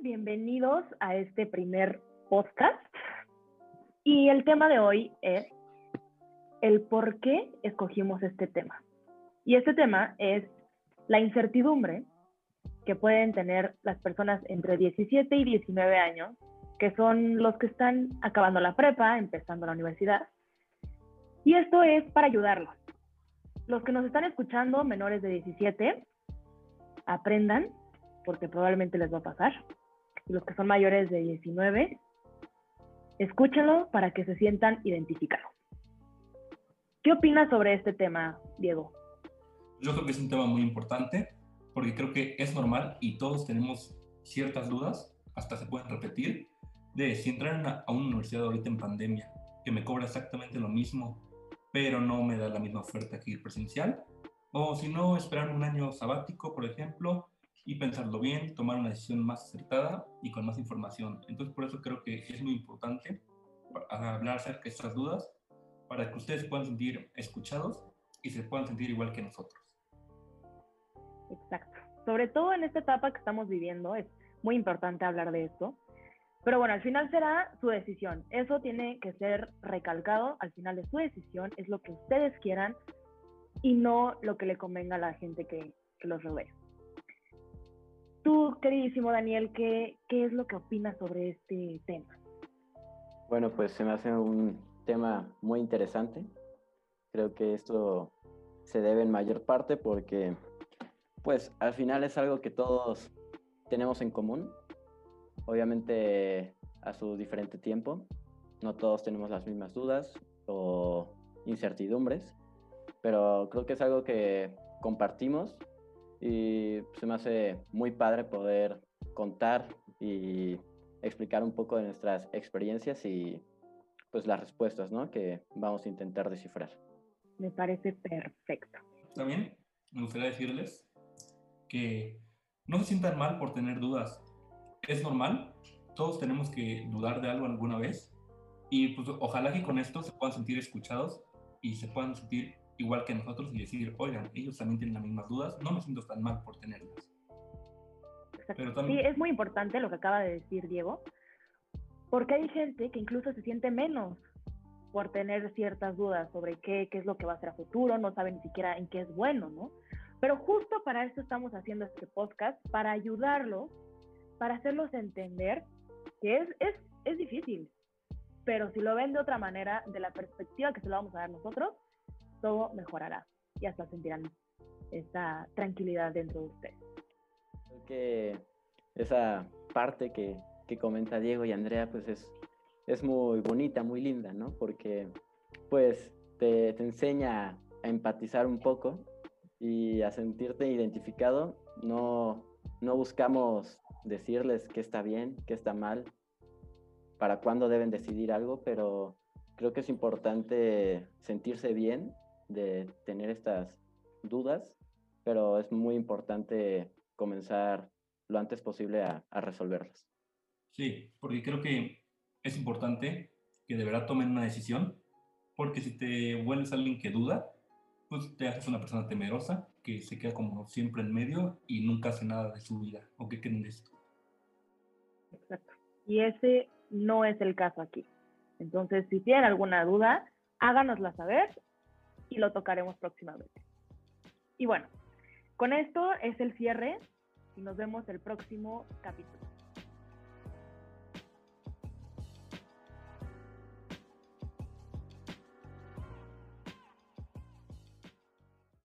bienvenidos a este primer podcast. Y el tema de hoy es el por qué escogimos este tema. Y este tema es la incertidumbre que pueden tener las personas entre 17 y 19 años, que son los que están acabando la prepa, empezando la universidad. Y esto es para ayudarlos. Los que nos están escuchando, menores de 17, aprendan, porque probablemente les va a pasar. Y los que son mayores de 19, escúchenlo para que se sientan identificados. ¿Qué opinas sobre este tema, Diego? Yo creo que es un tema muy importante porque creo que es normal y todos tenemos ciertas dudas, hasta se pueden repetir, de si entrar a una universidad ahorita en pandemia, que me cobra exactamente lo mismo, pero no me da la misma oferta que ir presencial, o si no, esperar un año sabático, por ejemplo, y pensarlo bien, tomar una decisión más acertada y con más información. Entonces, por eso creo que es muy importante hablar acerca de estas dudas para que ustedes puedan sentir escuchados y se puedan sentir igual que nosotros. Exacto. Sobre todo en esta etapa que estamos viviendo, es muy importante hablar de esto. Pero bueno, al final será su decisión. Eso tiene que ser recalcado. Al final es su decisión, es lo que ustedes quieran y no lo que le convenga a la gente que, que los rodea. Tú, queridísimo Daniel, ¿qué, ¿qué es lo que opinas sobre este tema? Bueno, pues se me hace un tema muy interesante. Creo que esto se debe en mayor parte porque, pues, al final es algo que todos tenemos en común. Obviamente a su diferente tiempo. No todos tenemos las mismas dudas o incertidumbres, pero creo que es algo que compartimos y se me hace muy padre poder contar y explicar un poco de nuestras experiencias y pues las respuestas, ¿no? Que vamos a intentar descifrar. Me parece perfecto. También me gustaría decirles que no se sientan mal por tener dudas. Es normal, todos tenemos que dudar de algo alguna vez y pues ojalá que con esto se puedan sentir escuchados y se puedan sentir igual que nosotros y decir, oigan, ellos también tienen las mismas dudas, no me siento tan mal por tenerlas. Pero también... Sí, es muy importante lo que acaba de decir Diego, porque hay gente que incluso se siente menos por tener ciertas dudas sobre qué, qué es lo que va a ser a futuro, no saben ni siquiera en qué es bueno, ¿no? Pero justo para eso estamos haciendo este podcast, para ayudarlos, para hacerlos entender que es, es, es difícil, pero si lo ven de otra manera, de la perspectiva que se lo vamos a dar nosotros, todo mejorará y hasta sentirán esa tranquilidad dentro de ustedes. Creo que esa parte que, que comenta Diego y Andrea, pues es, es muy bonita, muy linda, ¿no? Porque pues te, te enseña a empatizar un poco y a sentirte identificado. No, no buscamos decirles qué está bien, qué está mal, para cuándo deben decidir algo, pero creo que es importante sentirse bien de tener estas dudas, pero es muy importante comenzar lo antes posible a, a resolverlas. Sí, porque creo que es importante que de verdad tomen una decisión, porque si te vuelves alguien que duda, pues te haces una persona temerosa, que se queda como siempre en medio y nunca hace nada de su vida. ¿O qué creen de esto? Exacto. Y ese no es el caso aquí. Entonces, si tienen alguna duda, háganosla saber y lo tocaremos próximamente. Y bueno, con esto es el cierre y nos vemos el próximo capítulo.